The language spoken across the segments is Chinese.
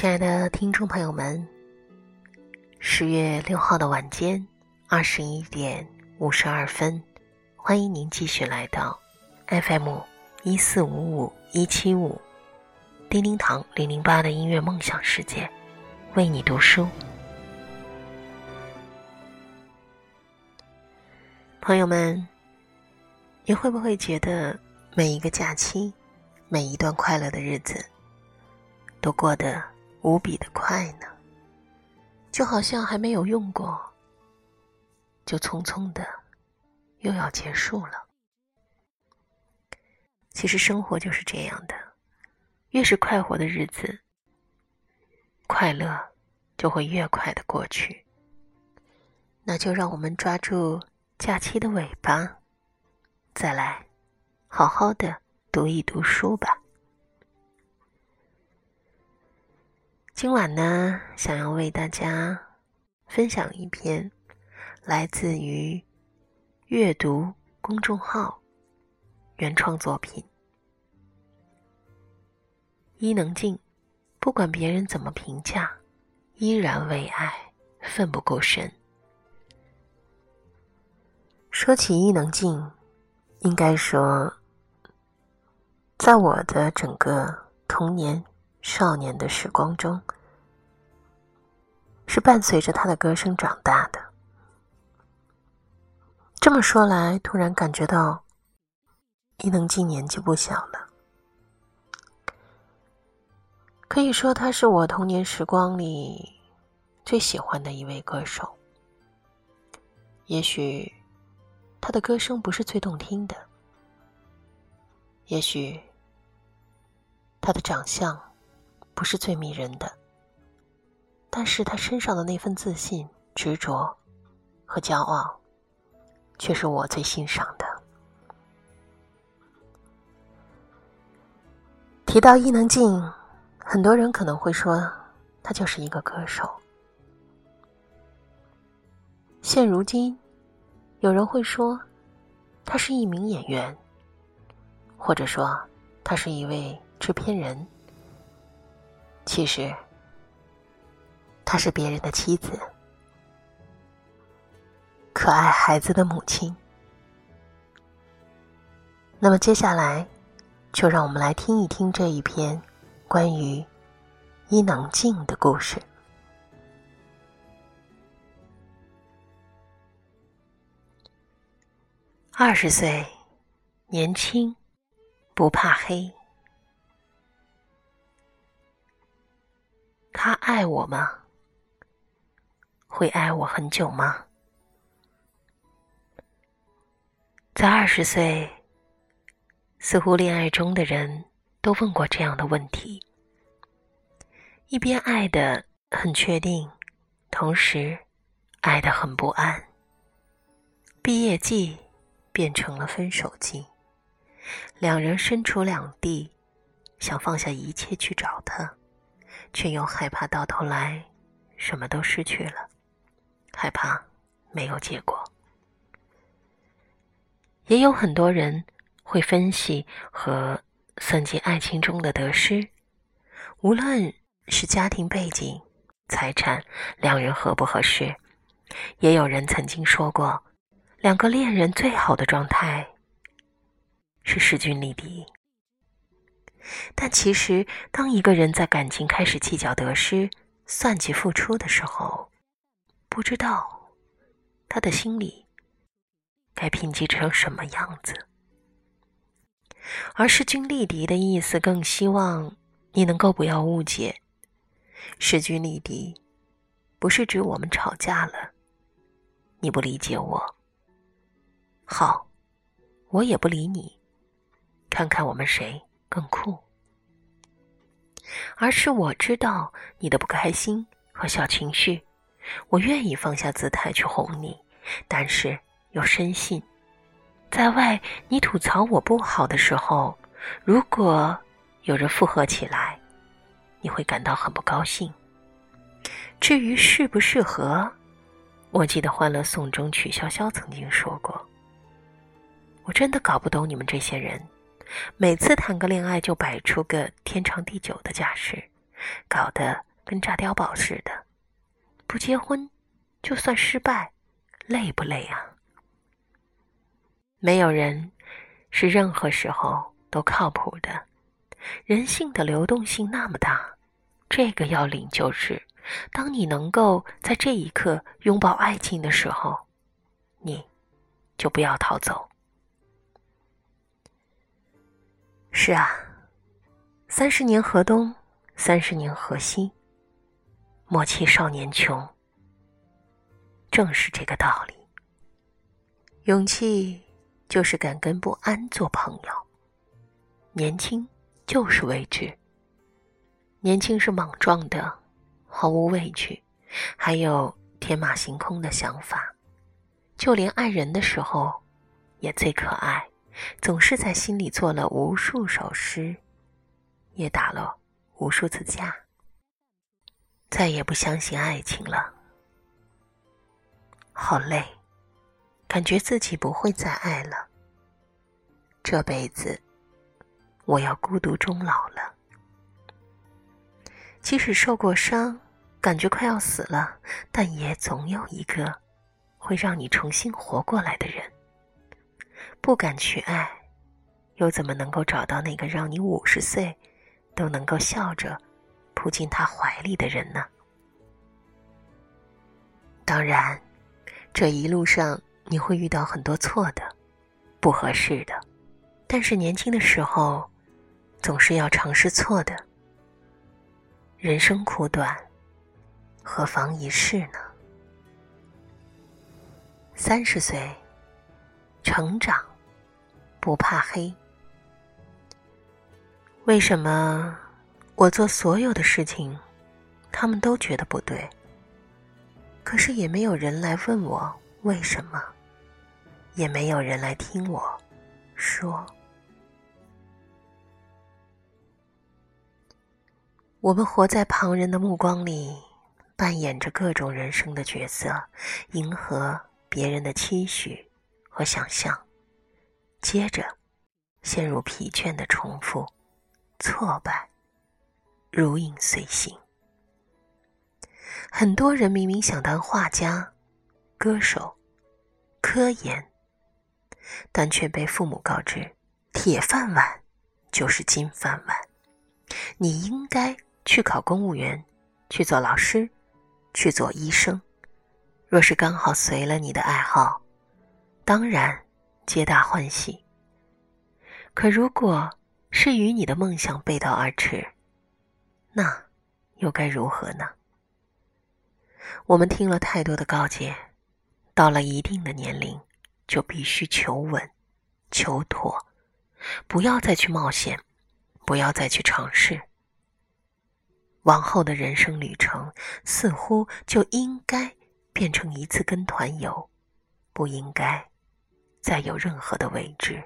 亲爱的听众朋友们，十月六号的晚间二十一点五十二分，欢迎您继续来到 FM 一四五五一七五叮叮堂零零八的音乐梦想世界，为你读书。朋友们，你会不会觉得每一个假期，每一段快乐的日子，都过得？无比的快呢，就好像还没有用过，就匆匆的又要结束了。其实生活就是这样的，越是快活的日子，快乐就会越快的过去。那就让我们抓住假期的尾巴，再来好好的读一读书吧。今晚呢，想要为大家分享一篇来自于阅读公众号原创作品。伊能静，不管别人怎么评价，依然为爱奋不顾身。说起伊能静，应该说，在我的整个童年。少年的时光中，是伴随着他的歌声长大的。这么说来，突然感觉到伊能静年纪不小了。可以说，他是我童年时光里最喜欢的一位歌手。也许他的歌声不是最动听的，也许他的长相。不是最迷人的，但是他身上的那份自信、执着和骄傲，却是我最欣赏的。提到伊能静，很多人可能会说，她就是一个歌手。现如今，有人会说，她是一名演员，或者说，她是一位制片人。其实，她是别人的妻子，可爱孩子的母亲。那么接下来，就让我们来听一听这一篇关于伊能静的故事。二十岁，年轻，不怕黑。他爱我吗？会爱我很久吗？在二十岁，似乎恋爱中的人都问过这样的问题：一边爱的很确定，同时爱的很不安。毕业季变成了分手季，两人身处两地，想放下一切去找他。却又害怕到头来什么都失去了，害怕没有结果。也有很多人会分析和算计爱情中的得失，无论是家庭背景、财产、两人合不合适。也有人曾经说过，两个恋人最好的状态是势均力敌。但其实，当一个人在感情开始计较得失、算计付出的时候，不知道他的心里该平静成什么样子。而势均力敌的意思，更希望你能够不要误解。势均力敌，不是指我们吵架了，你不理解我，好，我也不理你，看看我们谁。更酷。而是我知道你的不开心和小情绪，我愿意放下姿态去哄你，但是又深信，在外你吐槽我不好的时候，如果有人附和起来，你会感到很不高兴。至于适不适合，我记得《欢乐颂》中曲筱绡曾经说过：“我真的搞不懂你们这些人。”每次谈个恋爱就摆出个天长地久的架势，搞得跟炸碉堡似的。不结婚，就算失败，累不累啊？没有人是任何时候都靠谱的。人性的流动性那么大，这个要领就是：当你能够在这一刻拥抱爱情的时候，你就不要逃走。是啊，三十年河东，三十年河西。莫欺少年穷，正是这个道理。勇气就是敢跟不安做朋友。年轻就是未知。年轻是莽撞的，毫无畏惧，还有天马行空的想法。就连爱人的时候，也最可爱。总是在心里做了无数首诗，也打了无数次架，再也不相信爱情了。好累，感觉自己不会再爱了。这辈子，我要孤独终老了。即使受过伤，感觉快要死了，但也总有一个会让你重新活过来的人。不敢去爱，又怎么能够找到那个让你五十岁都能够笑着扑进他怀里的人呢？当然，这一路上你会遇到很多错的、不合适的，但是年轻的时候总是要尝试错的。人生苦短，何妨一试呢？三十岁，成长。不怕黑。为什么我做所有的事情，他们都觉得不对？可是也没有人来问我为什么，也没有人来听我说。我们活在旁人的目光里，扮演着各种人生的角色，迎合别人的期许和想象。接着，陷入疲倦的重复，挫败如影随形。很多人明明想当画家、歌手、科研，但却被父母告知：铁饭碗就是金饭碗，你应该去考公务员，去做老师，去做医生。若是刚好随了你的爱好，当然。皆大欢喜。可如果是与你的梦想背道而驰，那又该如何呢？我们听了太多的告诫，到了一定的年龄，就必须求稳、求妥，不要再去冒险，不要再去尝试。往后的人生旅程，似乎就应该变成一次跟团游，不应该。再有任何的未知，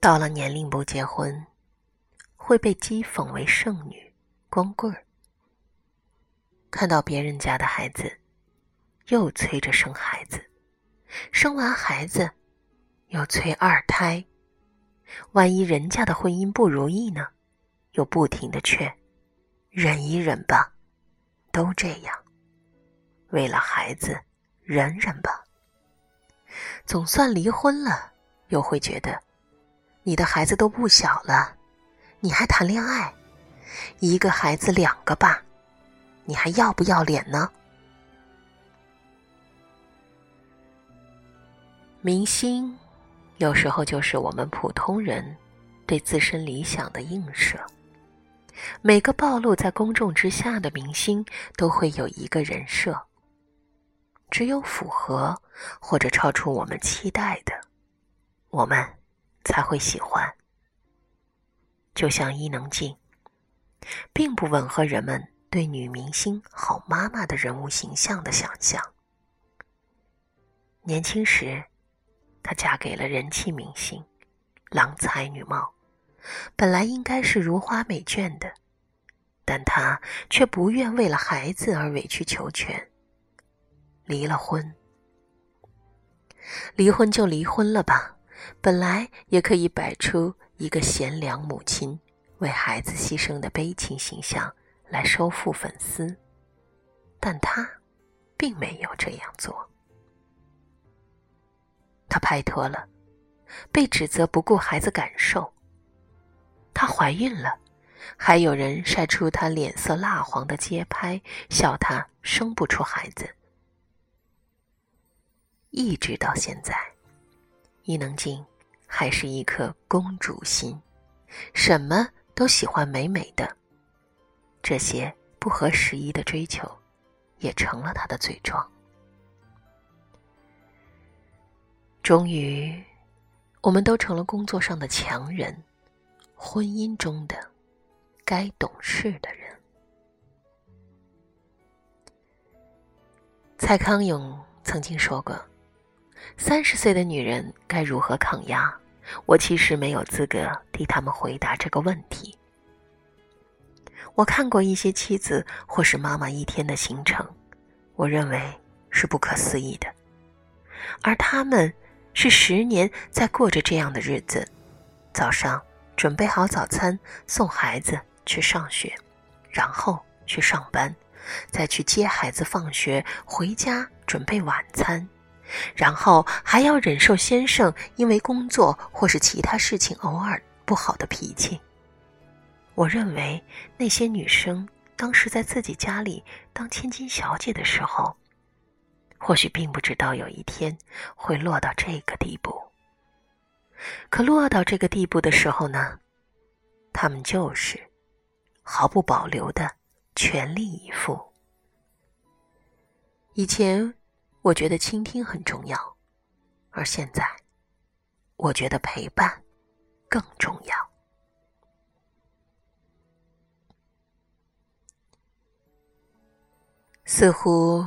到了年龄不结婚，会被讥讽为剩女、光棍儿。看到别人家的孩子，又催着生孩子，生完孩子，又催二胎。万一人家的婚姻不如意呢？又不停的劝，忍一忍吧，都这样，为了孩子。忍忍吧，总算离婚了，又会觉得你的孩子都不小了，你还谈恋爱，一个孩子两个爸，你还要不要脸呢？明星有时候就是我们普通人对自身理想的映射，每个暴露在公众之下的明星都会有一个人设。只有符合或者超出我们期待的，我们才会喜欢。就像伊能静，并不吻合人们对女明星、好妈妈的人物形象的想象。年轻时，她嫁给了人气明星，郎才女貌，本来应该是如花美眷的，但她却不愿为了孩子而委曲求全，离了婚。离婚就离婚了吧，本来也可以摆出一个贤良母亲为孩子牺牲的悲情形象来收复粉丝，但她并没有这样做。她拍拖了，被指责不顾孩子感受。她怀孕了，还有人晒出她脸色蜡黄的街拍，笑她生不出孩子。一直到现在，伊能静还是一颗公主心，什么都喜欢美美的。这些不合时宜的追求，也成了她的罪状。终于，我们都成了工作上的强人，婚姻中的该懂事的人。蔡康永曾经说过：“三十岁的女人该如何抗压？”我其实没有资格替他们回答这个问题。我看过一些妻子或是妈妈一天的行程，我认为是不可思议的，而他们。是十年在过着这样的日子：早上准备好早餐，送孩子去上学，然后去上班，再去接孩子放学，回家准备晚餐，然后还要忍受先生因为工作或是其他事情偶尔不好的脾气。我认为那些女生当时在自己家里当千金小姐的时候。或许并不知道有一天会落到这个地步，可落到这个地步的时候呢，他们就是毫不保留的全力以赴。以前我觉得倾听很重要，而现在我觉得陪伴更重要。似乎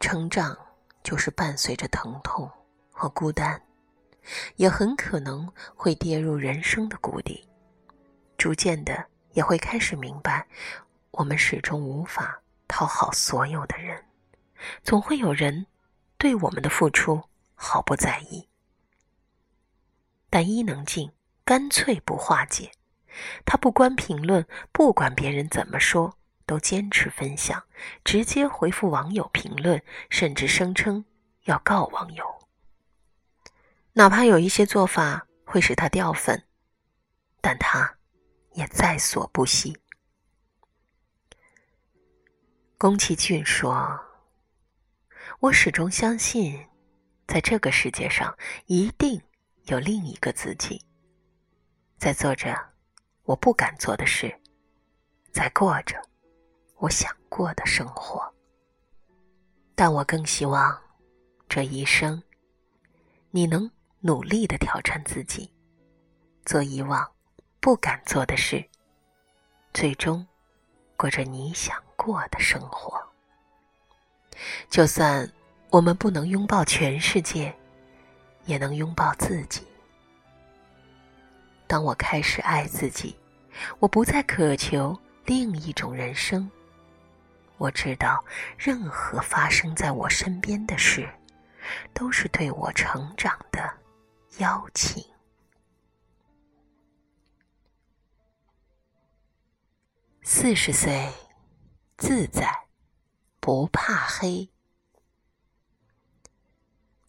成长。就是伴随着疼痛和孤单，也很可能会跌入人生的谷底。逐渐的，也会开始明白，我们始终无法讨好所有的人，总会有人对我们的付出毫不在意。但伊能静干脆不化解，她不关评论，不管别人怎么说。都坚持分享，直接回复网友评论，甚至声称要告网友。哪怕有一些做法会使他掉粉，但他也在所不惜。宫崎骏说：“我始终相信，在这个世界上一定有另一个自己，在做着我不敢做的事，在过着。”我想过的生活，但我更希望这一生，你能努力的挑战自己，做以往不敢做的事，最终过着你想过的生活。就算我们不能拥抱全世界，也能拥抱自己。当我开始爱自己，我不再渴求另一种人生。我知道，任何发生在我身边的事，都是对我成长的邀请。四十岁，自在，不怕黑。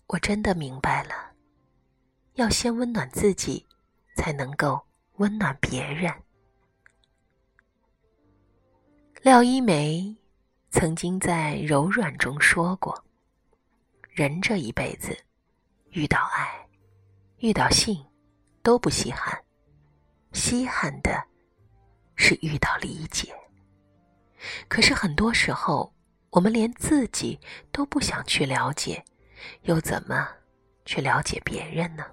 我真的明白了，要先温暖自己，才能够温暖别人。廖一梅。曾经在柔软中说过：“人这一辈子，遇到爱，遇到性，都不稀罕，稀罕的是遇到理解。可是很多时候，我们连自己都不想去了解，又怎么去了解别人呢？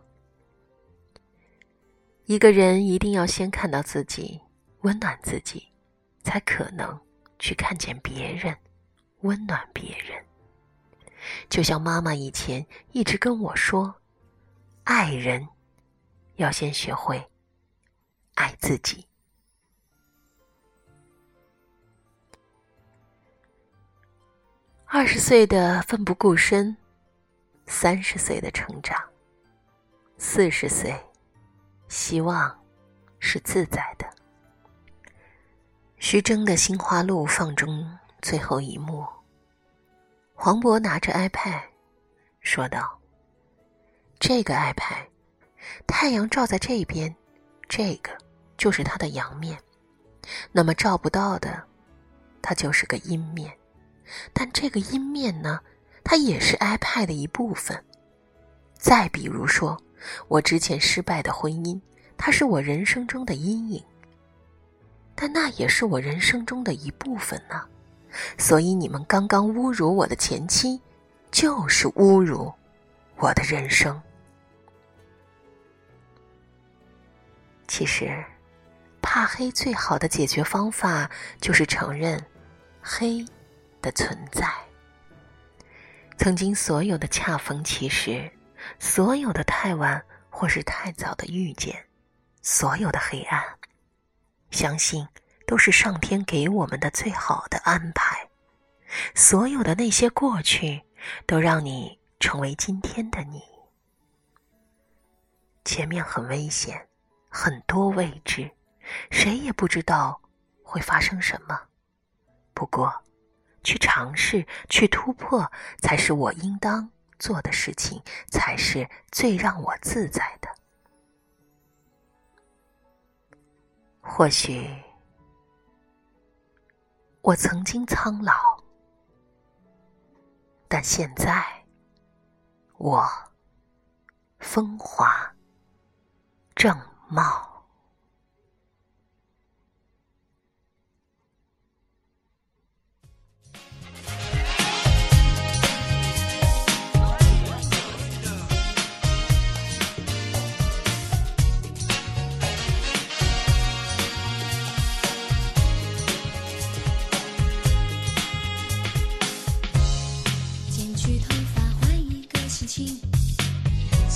一个人一定要先看到自己，温暖自己，才可能去看见别人，温暖别人。就像妈妈以前一直跟我说，爱人要先学会爱自己。二十岁的奋不顾身，三十岁的成长，四十岁，希望是自在的。徐峥的《心花怒放》中最后一幕，黄渤拿着 iPad，说道：“这个 iPad，太阳照在这边，这个就是它的阳面；那么照不到的，它就是个阴面。”但这个阴面呢，它也是 iPad 的一部分。再比如说，我之前失败的婚姻，它是我人生中的阴影。但那也是我人生中的一部分呢。所以你们刚刚侮辱我的前妻，就是侮辱我的人生。其实，怕黑最好的解决方法就是承认黑。的存在，曾经所有的恰逢其时，所有的太晚或是太早的遇见，所有的黑暗，相信都是上天给我们的最好的安排。所有的那些过去，都让你成为今天的你。前面很危险，很多未知，谁也不知道会发生什么。不过。去尝试，去突破，才是我应当做的事情，才是最让我自在的。或许我曾经苍老，但现在我风华正茂。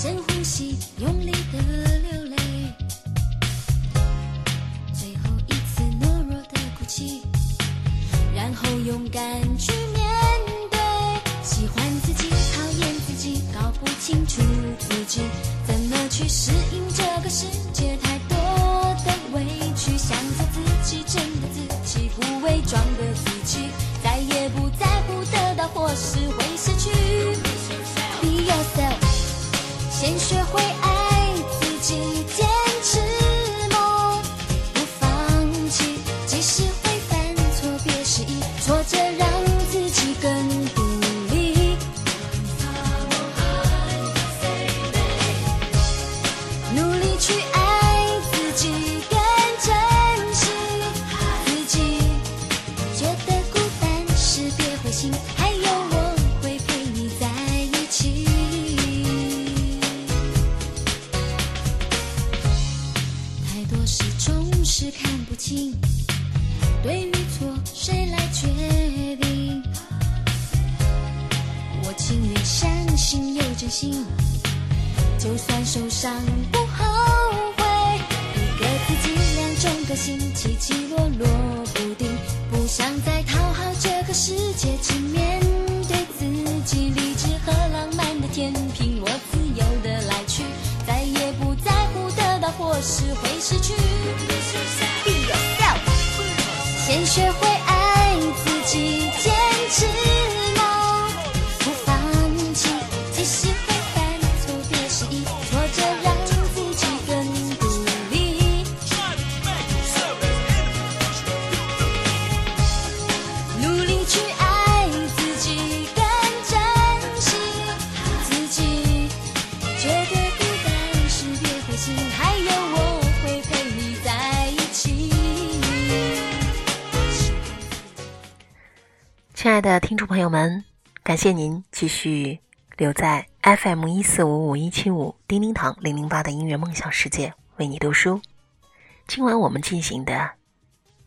深呼吸，用力的众朋友们，感谢您继续留在 FM 一四五五一七五叮叮堂零零八的音乐梦想世界，为你读书。今晚我们进行的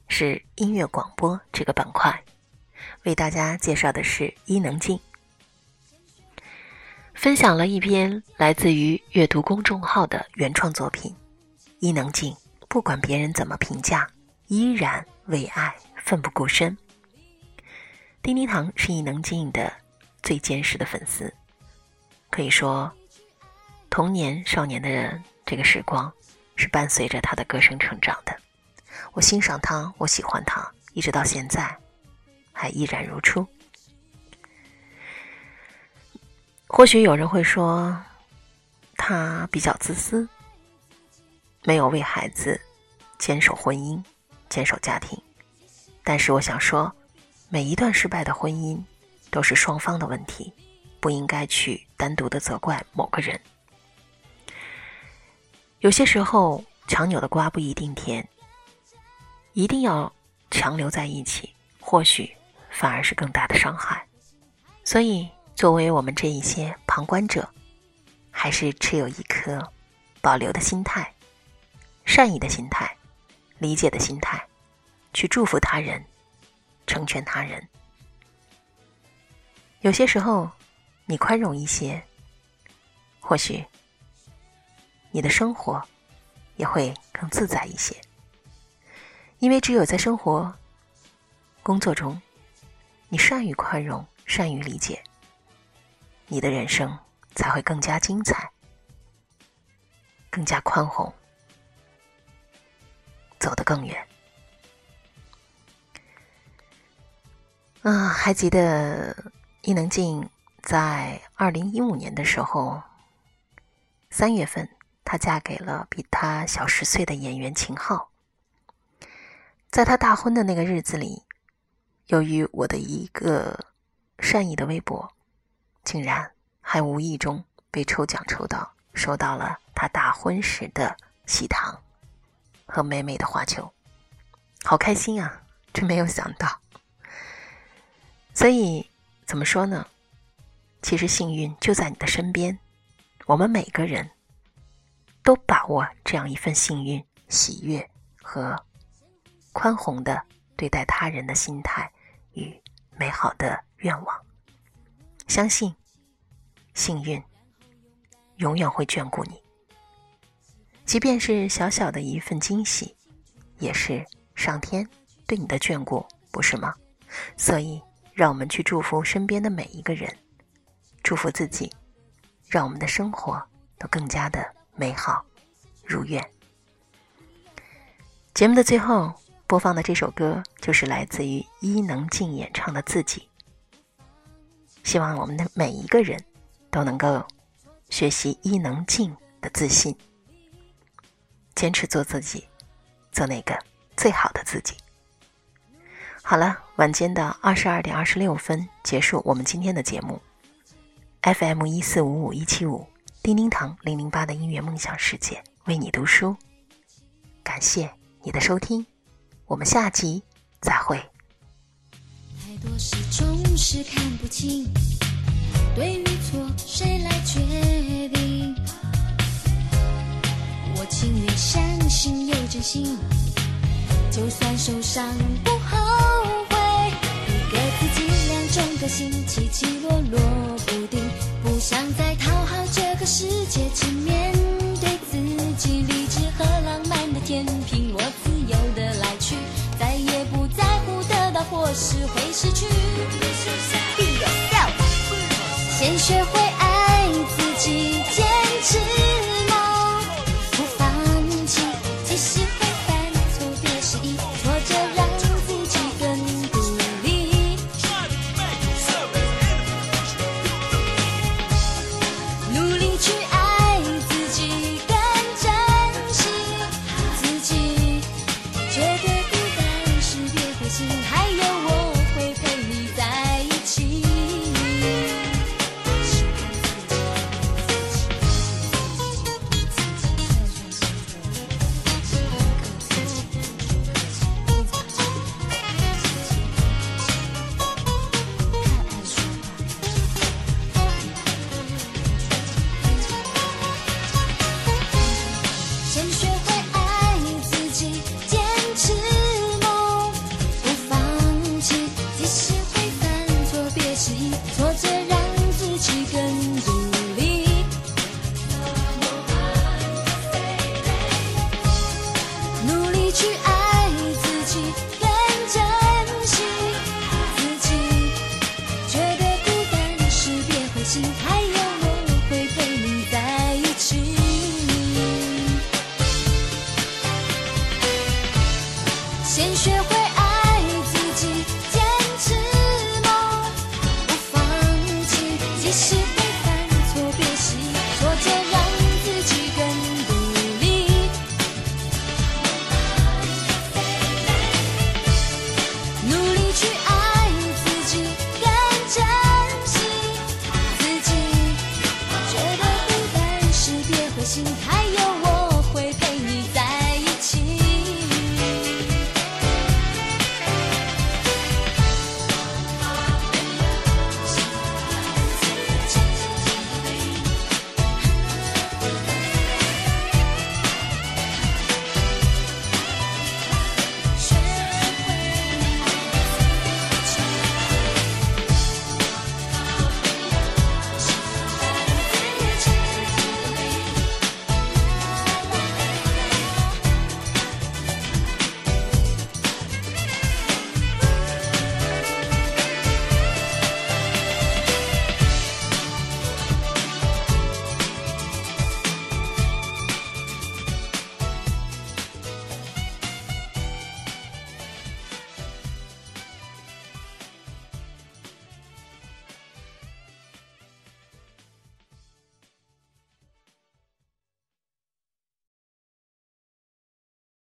是音乐广播这个板块，为大家介绍的是伊能静。分享了一篇来自于阅读公众号的原创作品。伊能静，不管别人怎么评价，依然为爱奋不顾身。丁丁糖是伊能静的最坚实的粉丝，可以说，童年少年的人这个时光是伴随着他的歌声成长的。我欣赏他，我喜欢他，一直到现在，还依然如初。或许有人会说，他比较自私，没有为孩子坚守婚姻、坚守家庭。但是我想说，每一段失败的婚姻都是双方的问题，不应该去单独的责怪某个人。有些时候，强扭的瓜不一定甜，一定要强留在一起，或许反而是更大的伤害。所以。作为我们这一些旁观者，还是持有一颗保留的心态、善意的心态、理解的心态，去祝福他人、成全他人。有些时候，你宽容一些，或许你的生活也会更自在一些。因为只有在生活、工作中，你善于宽容、善于理解。你的人生才会更加精彩，更加宽宏，走得更远。啊，还记得伊能静在二零一五年的时候，三月份，她嫁给了比她小十岁的演员秦昊。在她大婚的那个日子里，由于我的一个善意的微博。竟然还无意中被抽奖抽到，收到了她大婚时的喜糖和美美的花球，好开心啊！真没有想到。所以怎么说呢？其实幸运就在你的身边，我们每个人都把握这样一份幸运、喜悦和宽宏的对待他人的心态与美好的愿望。相信，幸运永远会眷顾你。即便是小小的一份惊喜，也是上天对你的眷顾，不是吗？所以，让我们去祝福身边的每一个人，祝福自己，让我们的生活都更加的美好如愿。节目的最后播放的这首歌，就是来自于伊能静演唱的《自己》。希望我们的每一个人都能够学习伊能静的自信，坚持做自己，做那个最好的自己。好了，晚间的二十二点二十六分结束我们今天的节目。FM 一四五五一七五，叮叮堂零零八的音乐梦想世界为你读书，感谢你的收听，我们下集再会。太多事总是看不清，对与错谁来决定？我情愿相信有真心，就算受伤不个心，起起落落不定，不想再讨好这个世界，只面对自己，理智和浪漫的天平，我自由的来去，再也不在乎得到或是会失去。先学会爱自己，坚持。